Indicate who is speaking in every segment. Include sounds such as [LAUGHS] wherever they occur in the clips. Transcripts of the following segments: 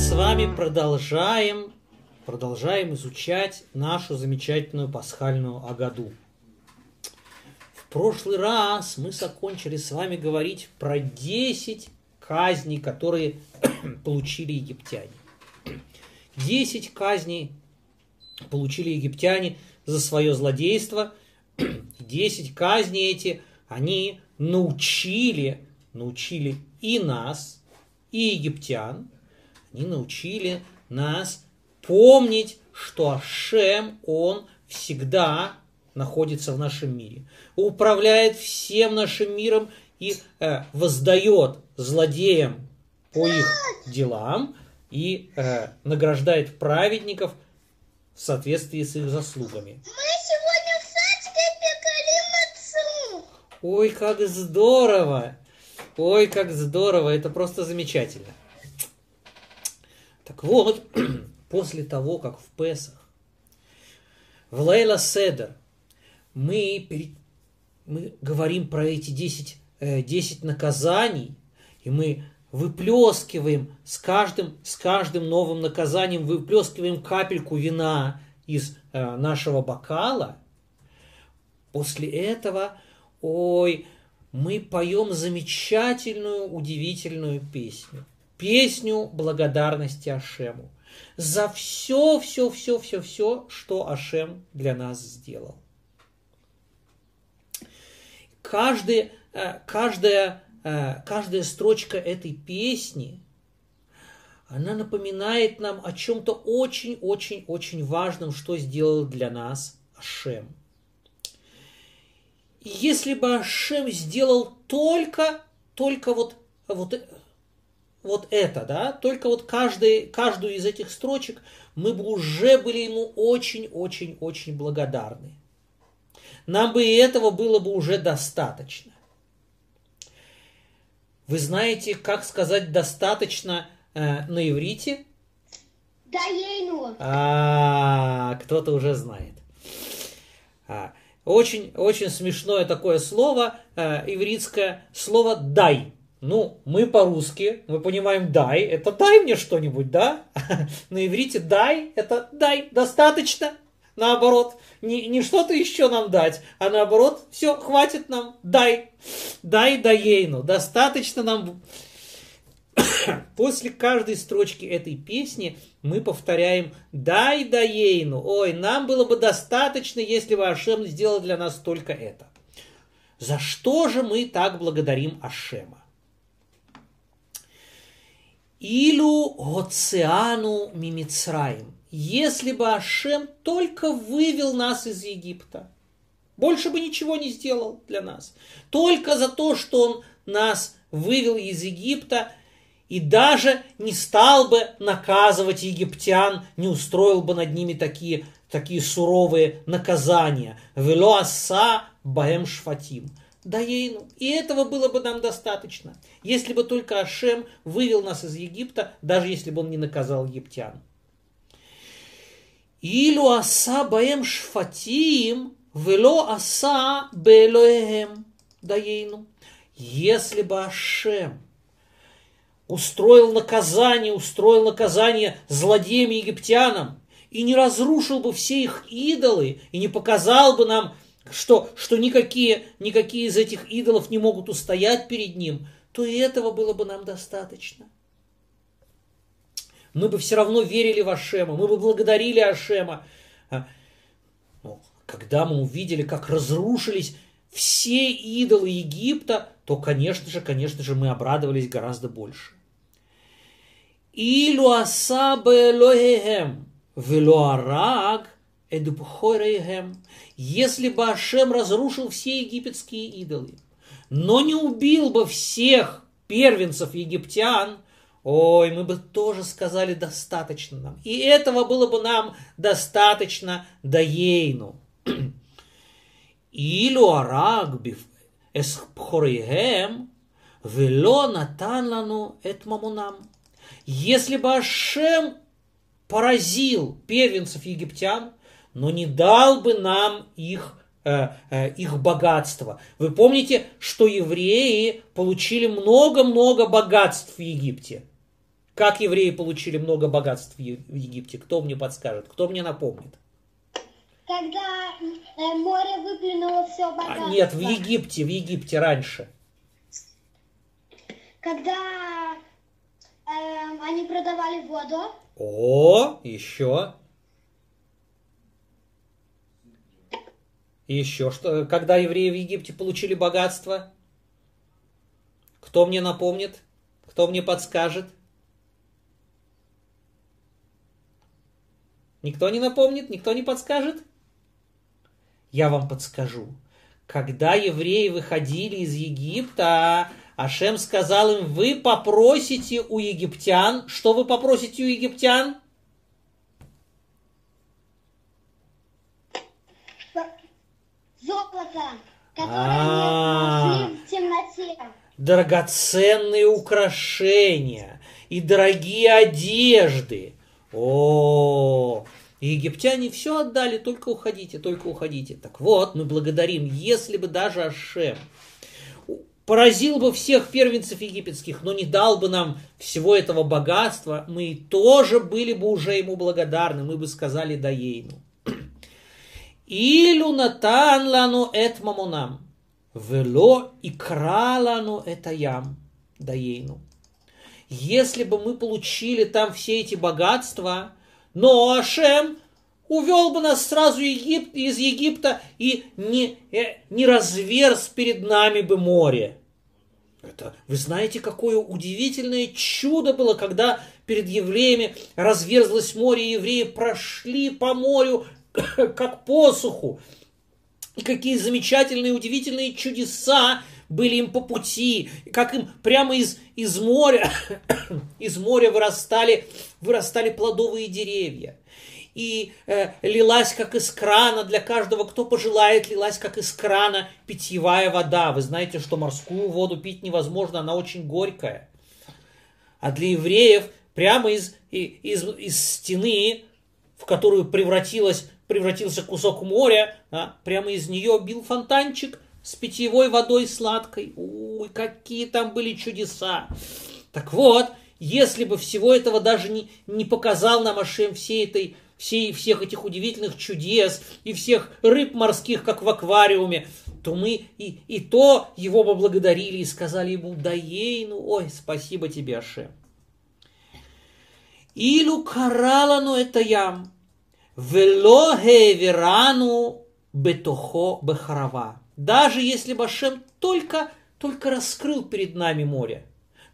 Speaker 1: с вами продолжаем, продолжаем изучать нашу замечательную пасхальную Агаду. В прошлый раз мы закончили с вами говорить про 10 казней, которые [CLEARS THROAT] получили египтяне. 10 казней получили египтяне за свое злодейство. 10 казней эти они научили, научили и нас, и египтян, они научили нас помнить, что Ашем, Он всегда находится в нашем мире, управляет всем нашим миром и э, воздает злодеям по их делам и э, награждает праведников в соответствии с их заслугами.
Speaker 2: Мы сегодня в садике пекали мацу.
Speaker 1: Ой, как здорово! Ой, как здорово! Это просто замечательно. Так вот, [CLEARS THROAT] после того, как в Песах, в Лейла Седер, мы, пере- мы говорим про эти 10, э, 10 наказаний, и мы выплескиваем с каждым, с каждым новым наказанием, выплескиваем капельку вина из э, нашего бокала. После этого, ой, мы поем замечательную, удивительную песню. Песню благодарности Ашему за все, все, все, все, все, что Ашем для нас сделал. Каждый, э, каждая, э, каждая строчка этой песни, она напоминает нам о чем-то очень-очень-очень важном, что сделал для нас Ашем. Если бы Ашем сделал только, только вот, вот, вот это, да, только вот каждый, каждую из этих строчек, мы бы уже были ему очень-очень-очень благодарны. Нам бы и этого было бы уже достаточно. Вы знаете, как сказать достаточно э, на иврите?
Speaker 2: Даейну.
Speaker 1: А, кто-то уже знает. А, очень, очень смешное такое слово, э, ивритское слово «дай». Ну, мы по-русски, мы понимаем «дай», это «дай мне что-нибудь», да? [LAUGHS] На иврите «дай» – это «дай», достаточно, наоборот. Не, не что-то еще нам дать, а наоборот, все, хватит нам, дай, дай даейну, достаточно нам [COUGHS] После каждой строчки этой песни мы повторяем «Дай даейну». Ой, нам было бы достаточно, если бы Ашем сделал для нас только это. За что же мы так благодарим Ашема? Илу Гоциану Мимицраим. Если бы Ашем только вывел нас из Египта, больше бы ничего не сделал для нас. Только за то, что Он нас вывел из Египта, и даже не стал бы наказывать египтян, не устроил бы над ними такие, такие суровые наказания. Вело аса баэм шфатим. Даейну. И этого было бы нам достаточно, если бы только Ашем вывел нас из Египта, даже если бы он не наказал египтян. Илу аса баэм шфатим, вело аса бэлоэм. Даейну. Если бы Ашем устроил наказание, устроил наказание злодеям египтянам, и не разрушил бы все их идолы, и не показал бы нам, что, что никакие, никакие из этих идолов не могут устоять перед ним, то и этого было бы нам достаточно. Мы бы все равно верили в Ашема, мы бы благодарили Ашема. А, ну, когда мы увидели, как разрушились все идолы Египта, то, конечно же, конечно же, мы обрадовались гораздо больше. Илю асабе велуараг – если бы Ашем разрушил все египетские идолы, но не убил бы всех первенцев египтян, ой, мы бы тоже сказали достаточно нам. И этого было бы нам достаточно даейну. Илю араг эс бхориhem, вело натан лану эт. Если бы Ашем поразил первенцев египтян, но не дал бы нам их, э, э, их богатство. Вы помните, что евреи получили много-много богатств в Египте. Как евреи получили много богатств в Египте? Кто мне подскажет? Кто мне напомнит?
Speaker 2: Когда э, море выплюнуло все
Speaker 1: А,
Speaker 2: богатство.
Speaker 1: нет, в Египте, в Египте раньше.
Speaker 2: Когда эм, они продавали воду.
Speaker 1: О, еще. Еще что? Когда евреи в Египте получили богатство? Кто мне напомнит? Кто мне подскажет? Никто не напомнит? Никто не подскажет? Я вам подскажу. Когда евреи выходили из Египта, Ашем сказал им, вы попросите у египтян. Что вы попросите у египтян?
Speaker 2: Золото, которое они нашли в темноте.
Speaker 1: драгоценные украшения и дорогие одежды. О, египтяне все отдали, только уходите, только уходите. Так вот, мы благодарим, если бы даже Ашем поразил бы всех первенцев египетских, но не дал бы нам всего этого богатства, мы тоже были бы уже ему благодарны, мы бы сказали Даейну. Натан лану эт мамонам. Вело и кралану это ям даейну. Если бы мы получили там все эти богатства, но Ашем увел бы нас сразу Егип- из Египта и не, э, не разверз перед нами бы море. Это, вы знаете, какое удивительное чудо было, когда перед евреями разверзлось море, и евреи прошли по морю, [COUGHS] как по суху. И какие замечательные, удивительные чудеса были им по пути, как им прямо из, из моря, [COUGHS] из моря вырастали, вырастали плодовые деревья. И э, лилась как из крана для каждого, кто пожелает, лилась как из крана питьевая вода. Вы знаете, что морскую воду пить невозможно, она очень горькая. А для евреев прямо из, из, из стены, в которую превратилась, превратился кусок моря, а, прямо из нее бил фонтанчик с питьевой водой сладкой. Ой, какие там были чудеса. Так вот, если бы всего этого даже не, не показал нам Ашем всей этой, всей, всех этих удивительных чудес и всех рыб морских, как в аквариуме, то мы и, и то его бы благодарили и сказали ему, да ей, ну, ой, спасибо тебе, Ашем. Илю каралану это ям, вело хеверану бетохо бехарава. Даже если бы Ашем только, только раскрыл перед нами море,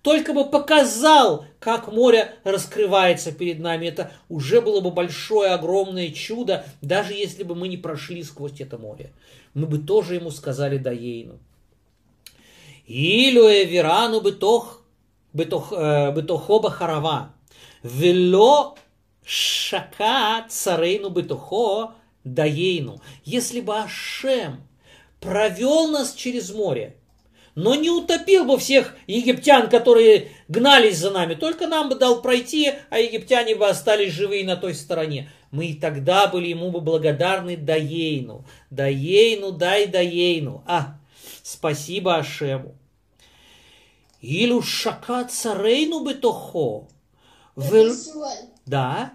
Speaker 1: только бы показал, как море раскрывается перед нами, это уже было бы большое, огромное чудо, даже если бы мы не прошли сквозь это море. Мы бы тоже ему сказали Даейну. Илю эверану бетох, бетох, э, бетохо бахарава. Вело шака царейну бетухо даейну. Если бы Ашем провел нас через море, но не утопил бы всех египтян, которые гнались за нами, только нам бы дал пройти, а египтяне бы остались живые на той стороне. Мы и тогда были ему бы благодарны Даейну. Даейну, дай Даейну. А, спасибо Ашему. Илю шака царейну бетохо. Вел- Да.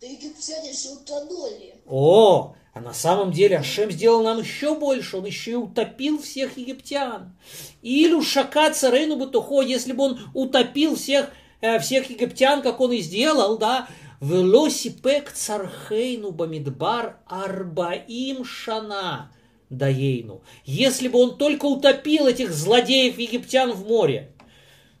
Speaker 3: египтяне же утонули.
Speaker 1: О, а на самом деле Ашем сделал нам еще больше. Он еще и утопил всех египтян. Илю шака царейну бутухо, если бы он утопил всех, э, всех египтян, как он и сделал, да, велосипек цархейну бамидбар арбаим шана даейну. Если бы он только утопил этих злодеев египтян в море.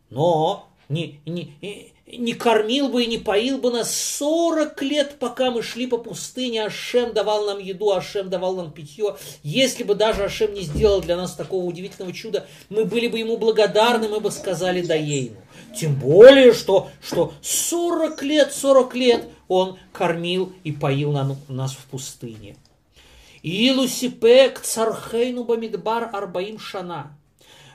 Speaker 1: Но не, не, не кормил бы и не поил бы нас 40 лет, пока мы шли по пустыне. Ашем давал нам еду, Ашем давал нам питье. Если бы даже Ашем не сделал для нас такого удивительного чуда, мы были бы ему благодарны, мы бы сказали Даейну. Тем более, что, что 40 лет, 40 лет он кормил и поил нам- нас в пустыне. Илусипек цархейну бамидбар арбаим шана.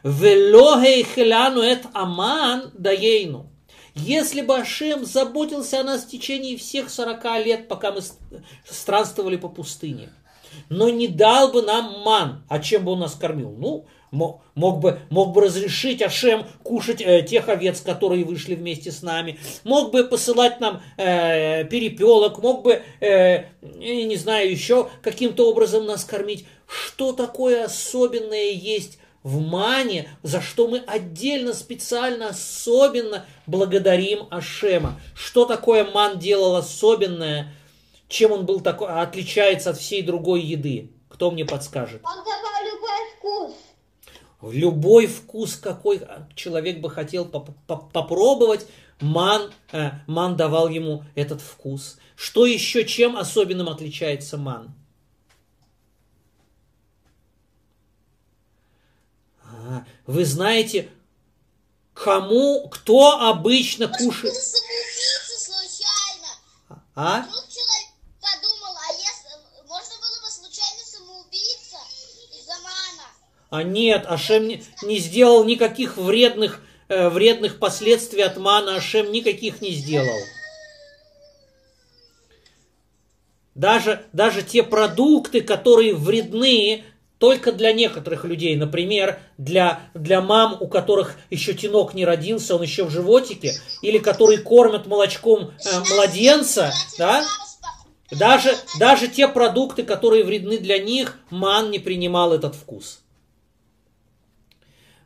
Speaker 1: Велохей хеляну эт аман даейну. Если бы Ашем заботился о нас в течение всех 40 лет, пока мы странствовали по пустыне, но не дал бы нам ман. А чем бы он нас кормил? Ну, мо- мог бы, мог бы разрешить Ашем кушать э, тех овец, которые вышли вместе с нами, мог бы посылать нам э, перепелок, мог бы, э, не знаю, еще каким-то образом нас кормить. Что такое особенное есть в мане, за что мы отдельно, специально, особенно благодарим Ашема. Что такое ман делал особенное, чем он был такой, отличается от всей другой еды? Кто мне подскажет?
Speaker 3: Он давал любой вкус.
Speaker 1: Любой вкус, какой человек бы хотел поп- поп- попробовать, ман, э, ман давал ему этот вкус. Что еще, чем особенным отличается ман? Вы знаете, кому, кто обычно
Speaker 2: Может,
Speaker 1: кушает... А?
Speaker 2: Вдруг человек подумал, а если... Можно было бы случайно самоубийца из-за мана.
Speaker 1: А нет, Ашем не, не сделал никаких вредных, э, вредных последствий от мана. Ашем никаких не сделал. Даже, даже те продукты, которые вредны только для некоторых людей, например, для, для мам, у которых еще тинок не родился, он еще в животике, или которые кормят молочком э, младенца, да, даже, даже те продукты, которые вредны для них, ман не принимал этот вкус.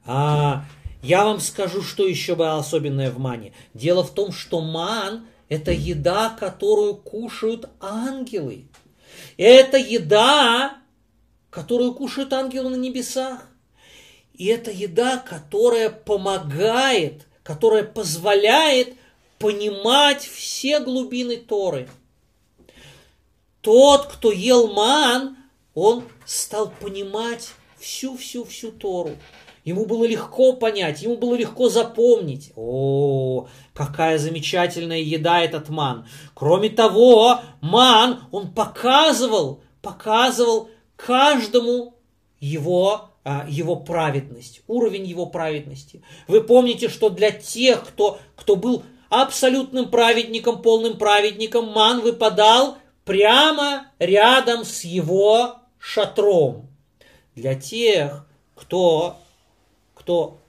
Speaker 1: А, я вам скажу, что еще было особенное в мане. Дело в том, что ман – это еда, которую кушают ангелы. Это еда, которую кушают ангелы на небесах. И это еда, которая помогает, которая позволяет понимать все глубины Торы. Тот, кто ел ман, он стал понимать всю-всю-всю Тору. Ему было легко понять, ему было легко запомнить. О, какая замечательная еда этот ман. Кроме того, ман, он показывал, показывал каждому его, а, его праведность, уровень его праведности. Вы помните, что для тех, кто, кто был абсолютным праведником, полным праведником, ман выпадал прямо рядом с его шатром. Для тех, кто кто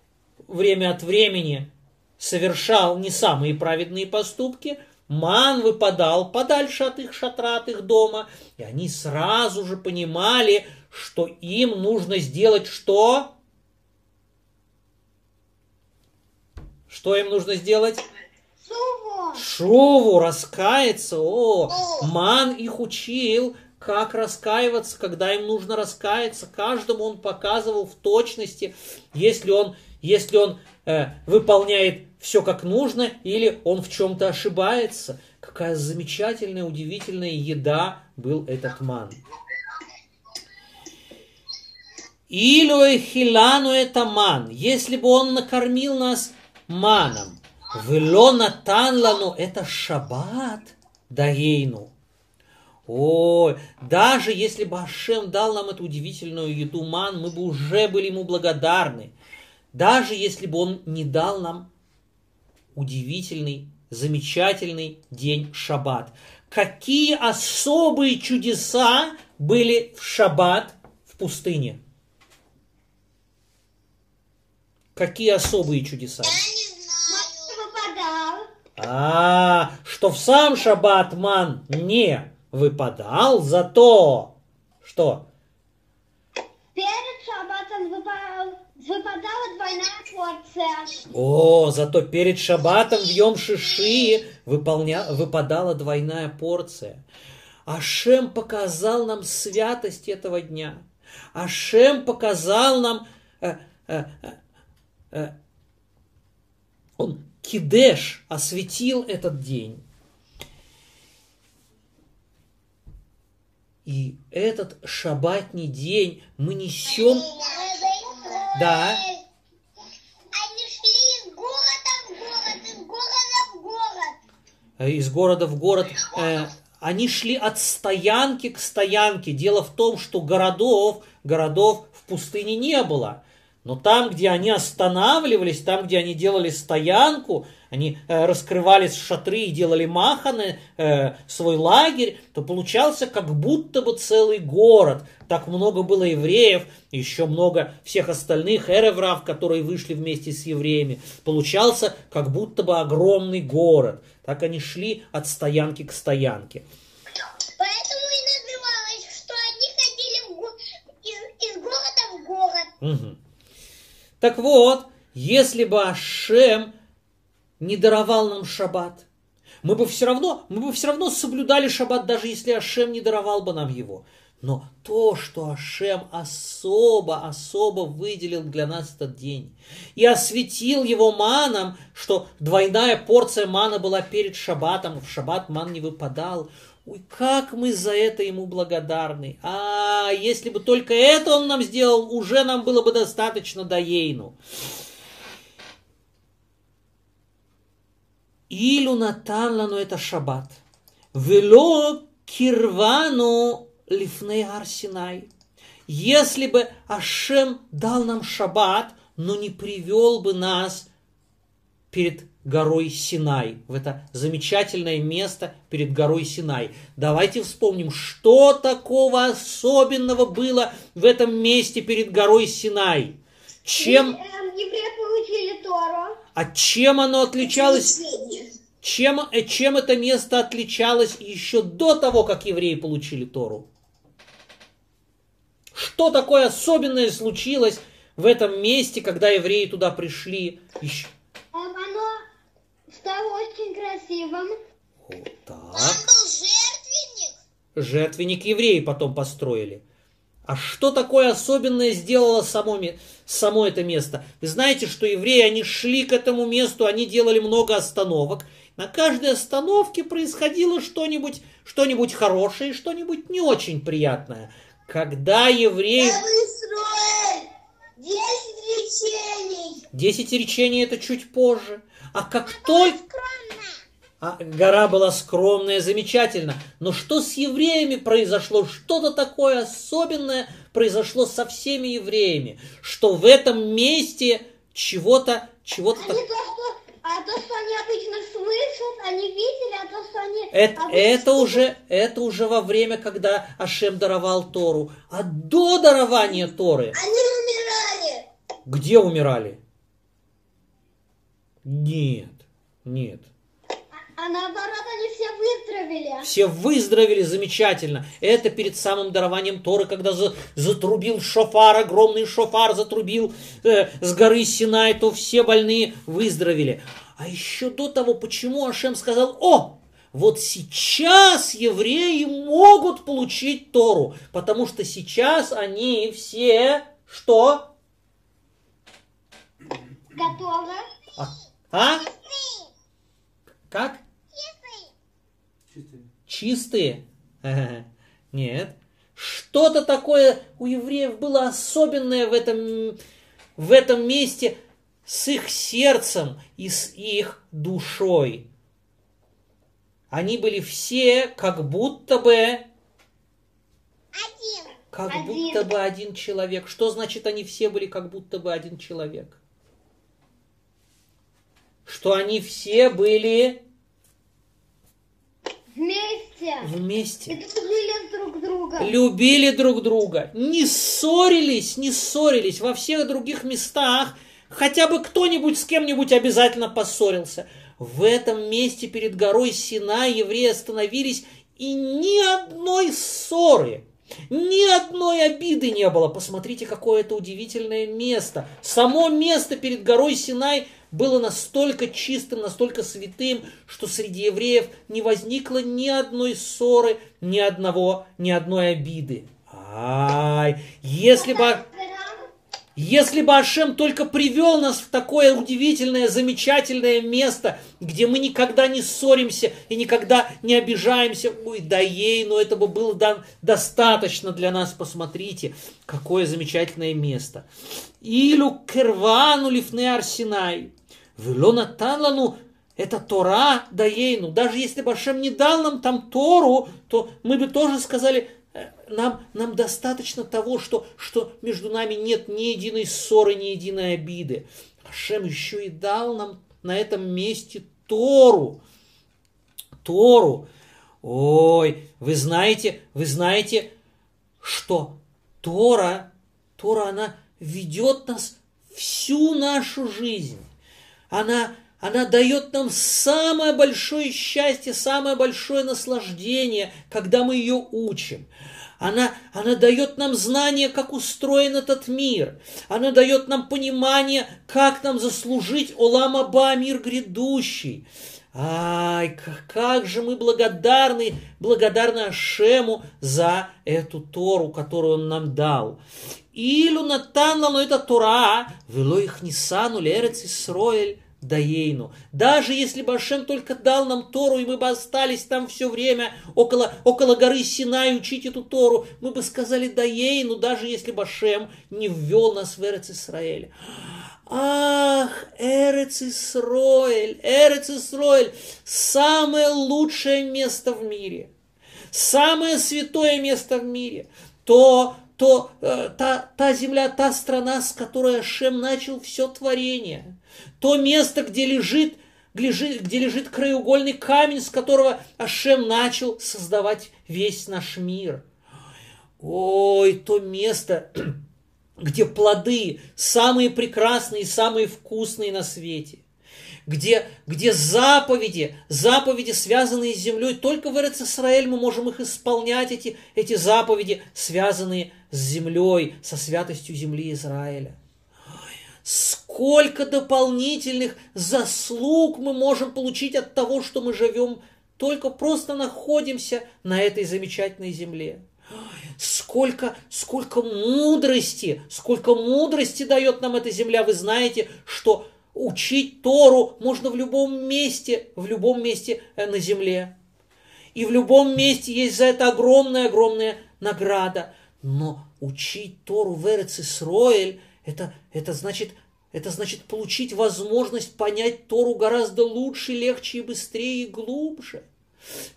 Speaker 1: время от времени совершал не самые праведные поступки, ман выпадал подальше от их шатра, от их дома, и они сразу же понимали, что им нужно сделать что? Что им нужно сделать?
Speaker 3: Суву.
Speaker 1: Шуву, раскаяться. О, ман их учил, как раскаиваться, когда им нужно раскаяться. Каждому он показывал в точности, если он, если он э, выполняет все как нужно или он в чем-то ошибается. Какая замечательная, удивительная еда был этот ман. Илюэ хилану это ман. Если бы он накормил нас маном, вело натан лану это шаббат даейну. Ой, даже если бы Ашем дал нам эту удивительную еду ман, мы бы уже были ему благодарны. Даже если бы он не дал нам удивительный, замечательный день шаббат. Какие особые чудеса были в шаббат в пустыне? Какие особые чудеса? А, что в сам шаббат ман не выпадал, зато что?
Speaker 3: Перед шаббатом выпал, выпадала двойная порция.
Speaker 1: О, зато перед шаббатом в Йом Шиши выполня... выпадала двойная порция. Ашем показал нам святость этого дня. Ашем показал нам... э, э, э, э, он Кидеш осветил этот день. И этот шаббатний день мы несем... Да.
Speaker 2: Они шли из города в город, из города в город.
Speaker 1: э, из города в город. Э, Они шли от стоянки к стоянке. Дело в том, что городов, городов в пустыне не было. Но там, где они останавливались, там, где они делали стоянку, они э, раскрывали шатры и делали маханы, э, свой лагерь, то получался как будто бы целый город. Так много было евреев, еще много всех остальных эреврав, которые вышли вместе с евреями. Получался как будто бы огромный город. Так они шли от стоянки к стоянке.
Speaker 2: Поэтому и называлось, что они ходили в го- из, из города в город.
Speaker 1: Мгм. Так вот, если бы Ашем не даровал нам шаббат, мы бы все равно, мы бы все равно соблюдали шаббат, даже если Ашем не даровал бы нам его. Но то, что Ашем особо, особо выделил для нас этот день и осветил его маном, что двойная порция мана была перед шаббатом, в шаббат ман не выпадал. Ой, как мы за это ему благодарны. А, если бы только это он нам сделал, уже нам было бы достаточно до ейну. Натан лану это шаббат. Вело кирвану лифней арсинай. Если бы Ашем дал нам шаббат, но не привел бы нас перед горой Синай, в это замечательное место перед горой Синай. Давайте вспомним, что такого особенного было в этом месте перед горой Синай. Чем,
Speaker 3: Евреи получили Тору.
Speaker 1: А чем оно отличалось? Чем, э, чем это место отличалось еще до того, как евреи получили Тору? Что такое особенное случилось в этом месте, когда евреи туда пришли? Еще-
Speaker 3: Оно стало очень красивым.
Speaker 1: Вот
Speaker 2: Там
Speaker 1: так.
Speaker 2: был жертвенник.
Speaker 1: Жертвенник евреи потом построили. А что такое особенное сделало само, ме- само это место? Вы знаете, что евреи, они шли к этому месту, они делали много остановок. На каждой остановке происходило что-нибудь что хорошее и что-нибудь не очень приятное. Когда евреи...
Speaker 2: Десять речений.
Speaker 1: Десять речений это чуть позже. А как только... А гора была скромная, замечательно. Но что с евреями произошло? Что-то такое особенное произошло со всеми евреями, что в этом месте чего-то, чего-то
Speaker 3: А
Speaker 1: так...
Speaker 3: то, что, а то, что они обычно слышат, они видели, а то, что они...
Speaker 1: Это,
Speaker 3: обычно
Speaker 1: это уже, это уже во время, когда Ашем даровал Тору. А до дарования Торы
Speaker 2: Они умирали.
Speaker 1: где умирали? Нет, нет.
Speaker 3: А наоборот, они все выздоровели.
Speaker 1: Все выздоровели замечательно. Это перед самым дарованием Торы, когда за- затрубил шофар, огромный шофар затрубил э, с горы Синай, то все больные выздоровели. А еще до того, почему Ашем сказал, о, вот сейчас евреи могут получить Тору, потому что сейчас они все, что?
Speaker 3: Готовы?
Speaker 1: А? А? Как? Чистые? [LAUGHS] Нет. Что-то такое у евреев было особенное в этом, в этом месте с их сердцем и с их душой. Они были все как будто бы,
Speaker 2: Один.
Speaker 1: как
Speaker 3: Один.
Speaker 1: будто бы один человек. Что значит они все были как будто бы один человек? Что они все были
Speaker 3: Вместе.
Speaker 1: вместе.
Speaker 3: И дружили друг друга.
Speaker 1: любили друг друга, не ссорились, не ссорились во всех других местах, хотя бы кто-нибудь с кем-нибудь обязательно поссорился. В этом месте перед горой Синай евреи остановились, и ни одной ссоры, ни одной обиды не было. Посмотрите, какое это удивительное место. Само место перед горой Синай было настолько чистым, настолько святым, что среди евреев не возникло ни одной ссоры, ни одного, ни одной обиды. Ай, если бы, если бы Ашем только привел нас в такое удивительное, замечательное место, где мы никогда не ссоримся и никогда не обижаемся, ой, да ей, но это бы было да- достаточно для нас, посмотрите, какое замечательное место. Илю кервану арсинай, вело наталану это Тора даейну. Даже если бы Ашем не дал нам там Тору, то мы бы тоже сказали, «Э, нам, нам достаточно того, что, что между нами нет ни единой ссоры, ни единой обиды. Ашем еще и дал нам на этом месте Тору. Тору. Ой, вы знаете, вы знаете, что Тора, Тора, она ведет нас всю нашу жизнь. Она, она дает нам самое большое счастье, самое большое наслаждение, когда мы ее учим. Она, она дает нам знание, как устроен этот мир. Она дает нам понимание, как нам заслужить Олам Аба, мир грядущий. Ай, как же мы благодарны, благодарны Ашему за эту Тору, которую он нам дал. Лану это Тора, вело их нисану лерец Исроэль даейну. Даже если бы Ашем только дал нам Тору, и мы бы остались там все время около, около горы Синай учить эту Тору, мы бы сказали даейну, даже если бы Ашем не ввел нас в Эрец Исраэль. Ах, Эрец Исроэль, Эрец Исроэль, самое лучшее место в мире, самое святое место в мире, то, то э, та, та земля, та страна, с которой Ашем начал все творение, то место, где лежит, где лежит краеугольный камень, с которого Ашем начал создавать весь наш мир. Ой, то место, [CLEARS THROAT] где плоды самые прекрасные и самые вкусные на свете, где, где заповеди, заповеди, связанные с землей, только в Израиль мы можем их исполнять, эти, эти заповеди, связанные с землей, со святостью земли Израиля. Сколько дополнительных заслуг мы можем получить от того, что мы живем, только просто находимся на этой замечательной земле сколько, сколько мудрости, сколько мудрости дает нам эта земля. Вы знаете, что учить Тору можно в любом месте, в любом месте э, на земле. И в любом месте есть за это огромная-огромная награда. Но учить Тору в Эрец это, это значит это значит получить возможность понять Тору гораздо лучше, легче и быстрее и глубже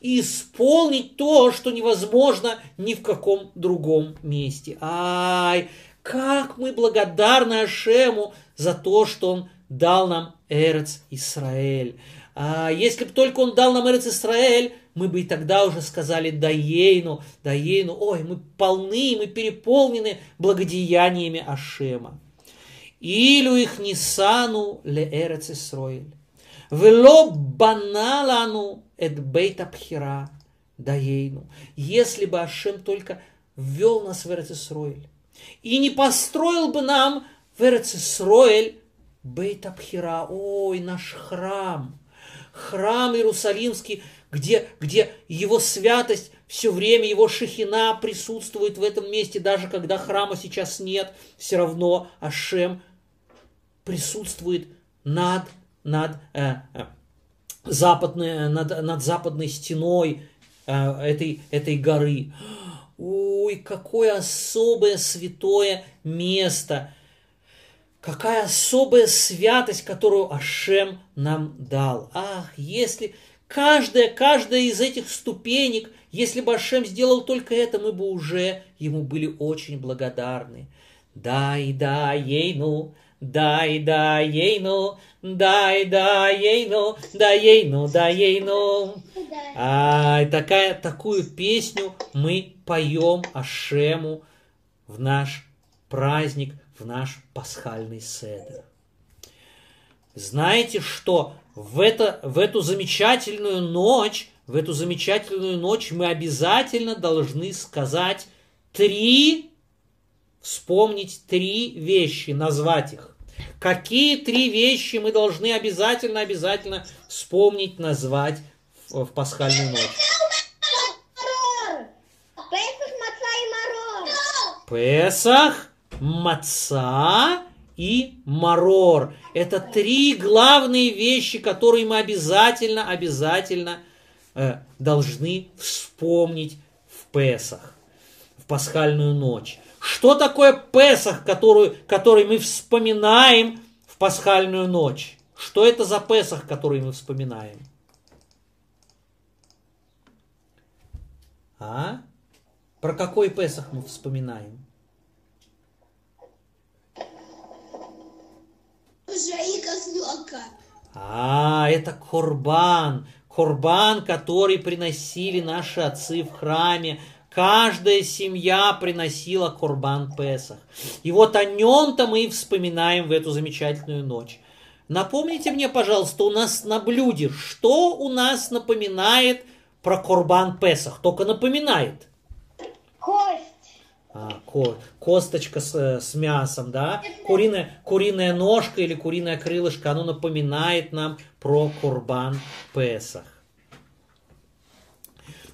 Speaker 1: и исполнить то, что невозможно ни в каком другом месте. Ай, как мы благодарны Ашему за то, что Он дал нам Эрец Исраэль. А если бы только Он дал нам Эрец Исраэль, мы бы и тогда уже сказали Даейну, Даейну, ой, мы полны, мы переполнены благодеяниями Ашема. Илю их Нисану ле Эрец Исраэль. Вело баналану эт бейта пхира даейну. Если бы Ашем только ввел нас в Эрцисроэль и не построил бы нам в Эрцисроэль бейта пхира, ой, наш храм, храм Иерусалимский, где, где его святость все время, его шахина присутствует в этом месте, даже когда храма сейчас нет, все равно Ашем присутствует над, над э, э, западной, над, над западной стеной э, этой, этой горы. Ой, какое особое святое место, какая особая святость, которую Ашем нам дал. Ах, если каждая, каждая из этих ступенек, если бы Ашем сделал только это, мы бы уже ему были очень благодарны. Дай, дай, ей, ну, дай, дай, ей, ну, дай, дай, ей, ну, дай, ей, ну, дай, ей, ну. А, такая, такую песню мы поем Ашему в наш праздник, в наш пасхальный седер. Знаете, что в, это, в эту замечательную ночь, в эту замечательную ночь мы обязательно должны сказать три, вспомнить три вещи, назвать их. Какие три вещи мы должны обязательно, обязательно вспомнить, назвать в, в пасхальную ночь? Песах, маца и марор. Это три главные вещи, которые мы обязательно, обязательно э, должны вспомнить в Песах, в пасхальную ночь. Что такое Песах, который, который мы вспоминаем в пасхальную ночь? Что это за Песах, который мы вспоминаем? А? Про какой Песах мы вспоминаем?
Speaker 3: Уже и козленка.
Speaker 1: А, это Корбан. Корбан, который приносили наши отцы в храме. Каждая семья приносила Корбан Песах. И вот о нем-то мы и вспоминаем в эту замечательную ночь. Напомните мне, пожалуйста, у нас на блюде, что у нас напоминает про Корбан Песах? Только напоминает.
Speaker 3: Кость.
Speaker 1: А, ко- косточка с, э, с мясом, да? Куриная, куриная ножка или куриное крылышко, оно напоминает нам про Курбан Песах.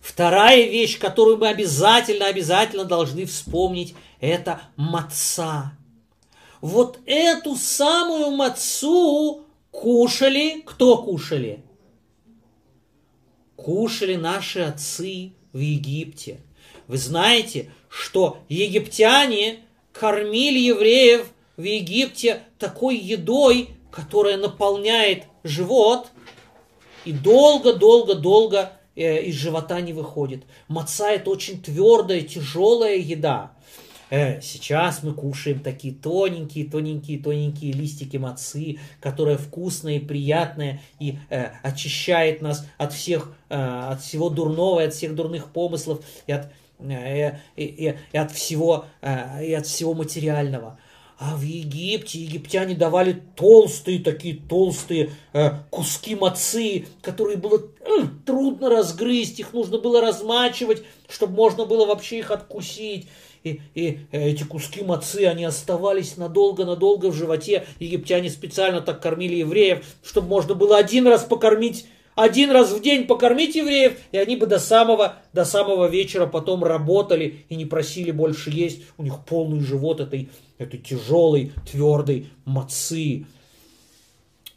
Speaker 1: Вторая вещь, которую мы обязательно, обязательно должны вспомнить, это маца. Вот эту самую мацу кушали, кто кушали? Кушали наши отцы в Египте. Вы знаете, что египтяне кормили евреев в Египте такой едой, которая наполняет живот и долго-долго-долго э, из живота не выходит. Маца это очень твердая, тяжелая еда. Э, сейчас мы кушаем такие тоненькие, тоненькие, тоненькие листики мацы, которая вкусная и приятная и э, очищает нас от всех, э, от всего дурного, и от всех дурных помыслов и от, и, и- и от всего, э, и от всего материального. А в Египте египтяне давали толстые такие толстые э, куски мацы, которые было э, трудно разгрызть, их нужно было размачивать, чтобы можно было вообще их откусить. И, и эти куски мацы, они оставались надолго-надолго в животе. Египтяне специально так кормили евреев, чтобы можно было один раз покормить, один раз в день покормить евреев, и они бы до самого, до самого вечера потом работали и не просили больше есть. У них полный живот этой, этой тяжелой, твердой мацы.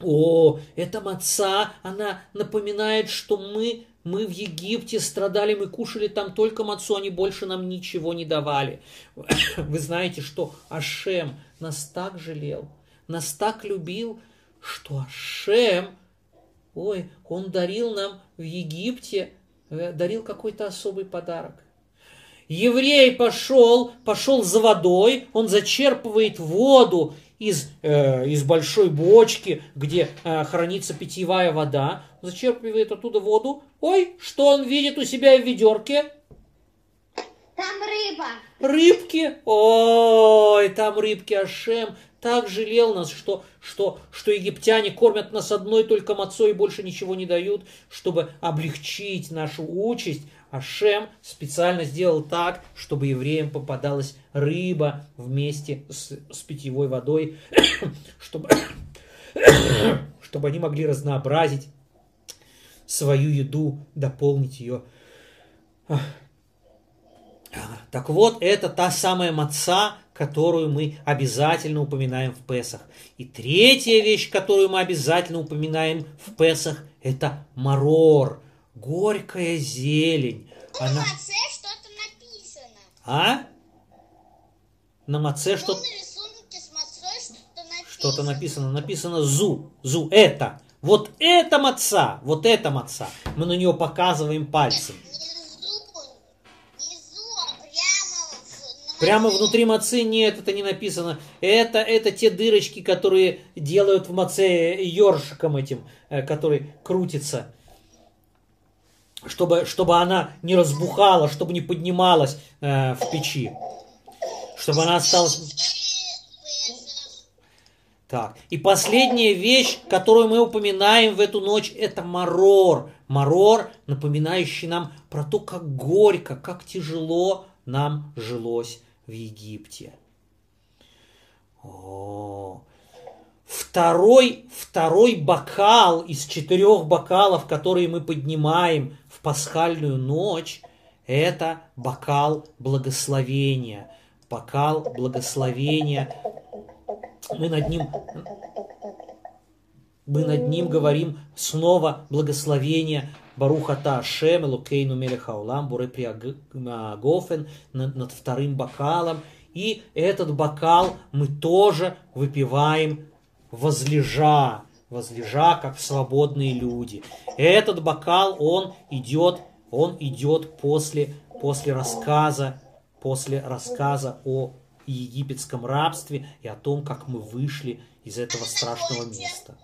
Speaker 1: О, эта маца, она напоминает, что мы, мы в Египте страдали, мы кушали там только мацу, они больше нам ничего не давали. [COUGHS] Вы знаете, что Ашем нас так жалел, нас так любил, что Ашем, ой, он дарил нам в Египте, э, дарил какой-то особый подарок. Еврей пошел, пошел за водой, он зачерпывает воду из, э, из большой бочки, где э, хранится питьевая вода, зачерпывает оттуда воду. Ой, что он видит у себя в ведерке?
Speaker 3: Там рыба.
Speaker 1: Рыбки. Ой, там рыбки Ашем так жалел нас, что, что, что египтяне кормят нас одной только мацой и больше ничего не дают, чтобы облегчить нашу участь. Ашем специально сделал так, чтобы евреям попадалась рыба вместе с, с питьевой водой, [COUGHS] чтобы, [COUGHS] чтобы они могли разнообразить свою еду, дополнить ее. Так вот, это та самая маца, которую мы обязательно упоминаем в Песах. И третья вещь, которую мы обязательно упоминаем в Песах, это марор, горькая зелень.
Speaker 2: На
Speaker 1: Она...
Speaker 2: маце что-то написано.
Speaker 1: А? На маце что
Speaker 2: на рисунке с мацой что-то написано.
Speaker 1: что-то написано. Написано зу. Зу. Это. Вот это маца. Вот это маца. Мы на нее показываем пальцем.
Speaker 2: Внизу, внизу, а прямо в, на
Speaker 1: Прямо внутри мацы нет, это не написано. Это, это те дырочки, которые делают в маце ёршиком этим, э, который крутится. Чтобы, чтобы она не разбухала, чтобы не поднималась э, в печи. Чтобы она осталась... Так, и последняя вещь, которую мы упоминаем в эту ночь, это марор. Марор, напоминающий нам про то, как горько, как тяжело нам жилось в Египте. О, второй, второй бокал из четырех бокалов, которые мы поднимаем в пасхальную ночь, это бокал благословения. Бокал благословения. Мы над ним мы над ним говорим снова благословение Барухата Ашем, Элукейну Мелехаулам, Буре Гофен над вторым бокалом. И этот бокал мы тоже выпиваем возлежа, возлежа, как свободные люди. Этот бокал, он идет, он идет после после рассказа, после рассказа о египетском рабстве и о том, как мы вышли из этого страшного места.